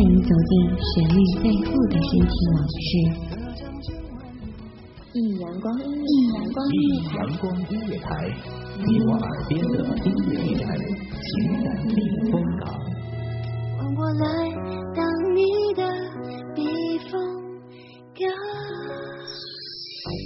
你走进旋律背后的深情往事。一阳光，一阳光音乐台，阳光音乐台，你我耳边的音乐驿站，情感避风港。我来当你的避风港。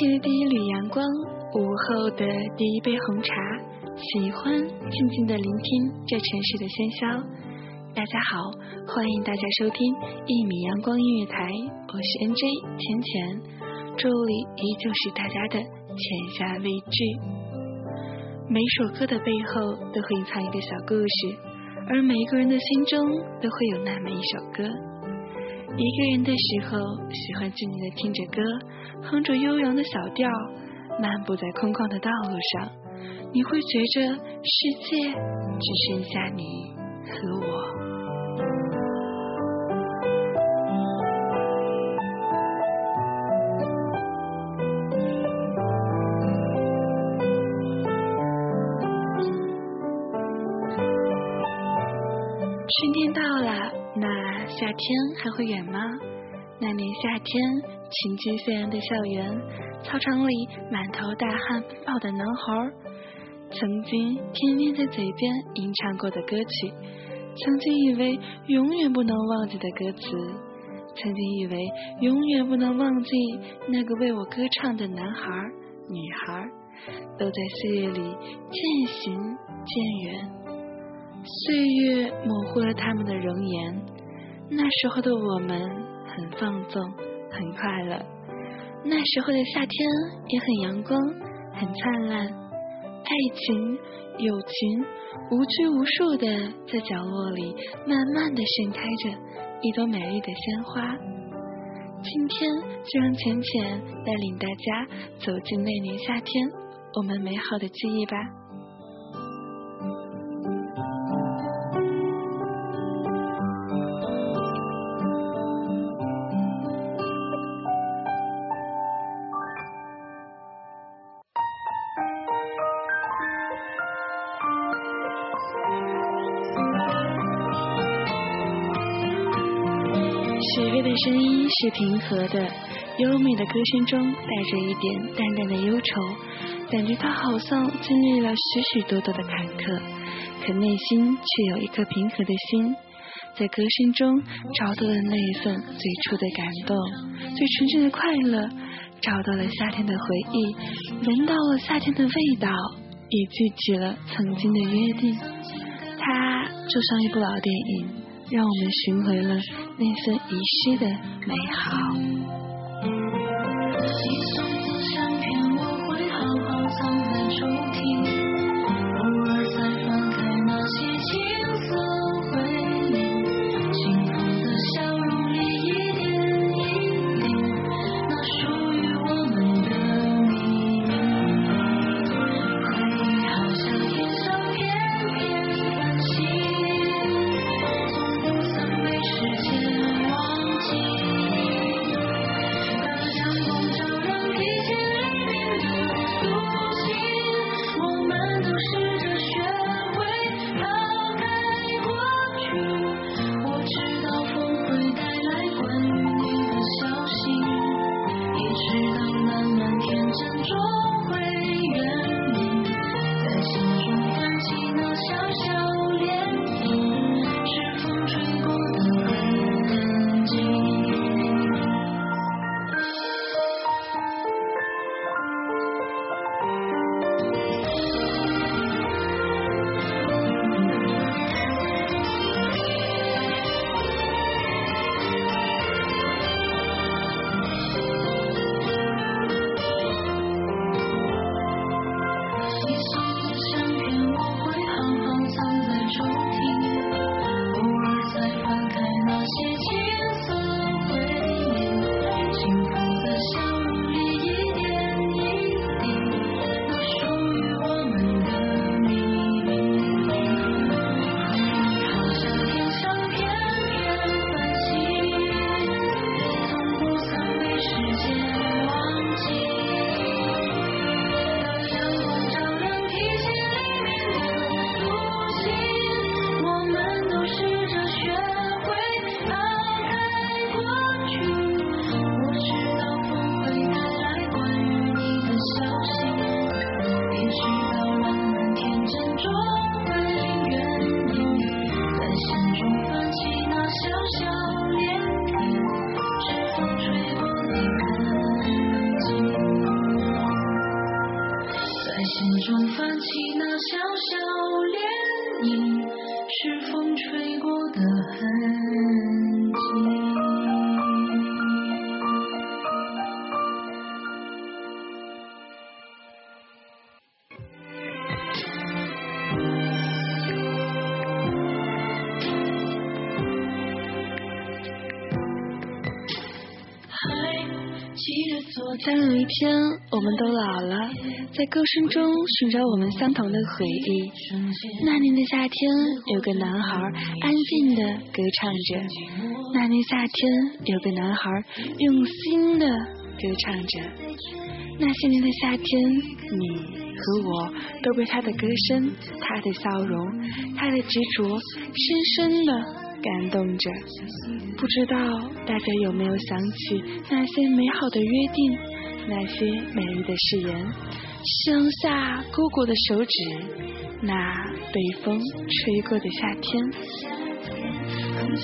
清晨的第一缕阳光，午后的第一杯红茶，喜欢静静的聆听这城市的喧嚣。大家好，欢迎大家收听一米阳光音乐台，我是 NJ 浅浅，这里依旧是大家的浅夏未至。每首歌的背后都会隐藏一个小故事，而每一个人的心中都会有那么一首歌。一个人的时候，喜欢静静的听着歌，哼着悠扬的小调，漫步在空旷的道路上，你会觉着世界只剩下你和我。春天到了。那夏天还会远吗？那年夏天，情绪飞扬的校园，操场里满头大汗奔跑的男孩，曾经天天在嘴边吟唱过的歌曲，曾经以为永远不能忘记的歌词，曾经以为永远不能忘记那个为我歌唱的男孩、女孩，都在岁月里渐行渐远。岁月模糊了他们的容颜，那时候的我们很放纵，很快乐。那时候的夏天也很阳光，很灿烂。爱情、友情，无拘无束的在角落里慢慢的盛开着一朵美丽的鲜花。今天就让浅浅带领大家走进那年夏天，我们美好的记忆吧。声音是平和的，优美的歌声中带着一点淡淡的忧愁，感觉他好像经历了许许多多的坎坷，可内心却有一颗平和的心，在歌声中找到了那一份最初的感动，最纯真的快乐，找到了夏天的回忆，闻到了夏天的味道，也记起了曾经的约定。它就像一部老电影。让我们寻回了那份遗失的美好。当有一天我们都老了，在歌声中寻找我们相同的回忆。那年的夏天，有个男孩安静的歌唱着；那年夏天，有个男孩用心的歌唱着。那些年的夏天，你和我都被他的歌声、他的笑容、他的执着深深的感动着。不知道大家有没有想起那些美好的约定，那些美丽的誓言？剩下勾过的手指，那被风吹过的夏天。我不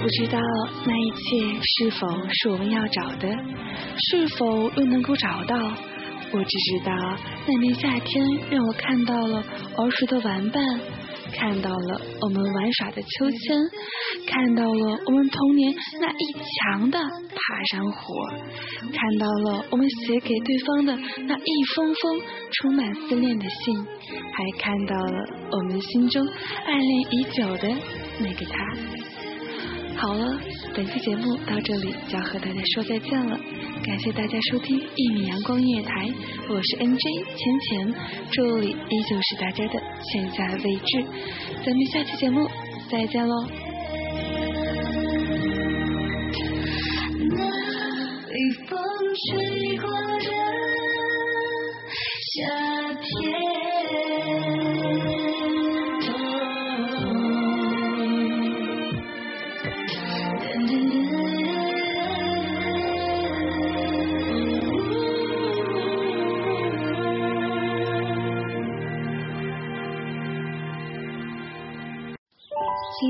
不知道那一切是否是我们要找的，是否又能够找到。我只知道那年夏天让我看到了儿时的玩伴，看到了我们玩耍的秋千，看到了我们童年那一墙的爬山虎，看到了我们写给对方的那一封封充满思念的信，还看到了我们心中暗恋已久的那个他。好了，本期节目到这里就要和大家说再见了。感谢大家收听一米阳光音乐台，我是 NJ 钱钱，这里依旧是大家的线下位置。咱们下期节目再见喽。那被风吹过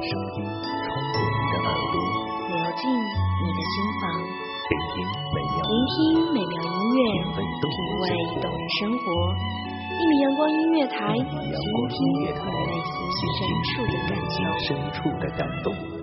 让声音穿过你的耳朵，流进你的心房，聆听美妙，聆听美妙音乐，品味动人生活。一米阳光音乐台，倾听内心深处的感动。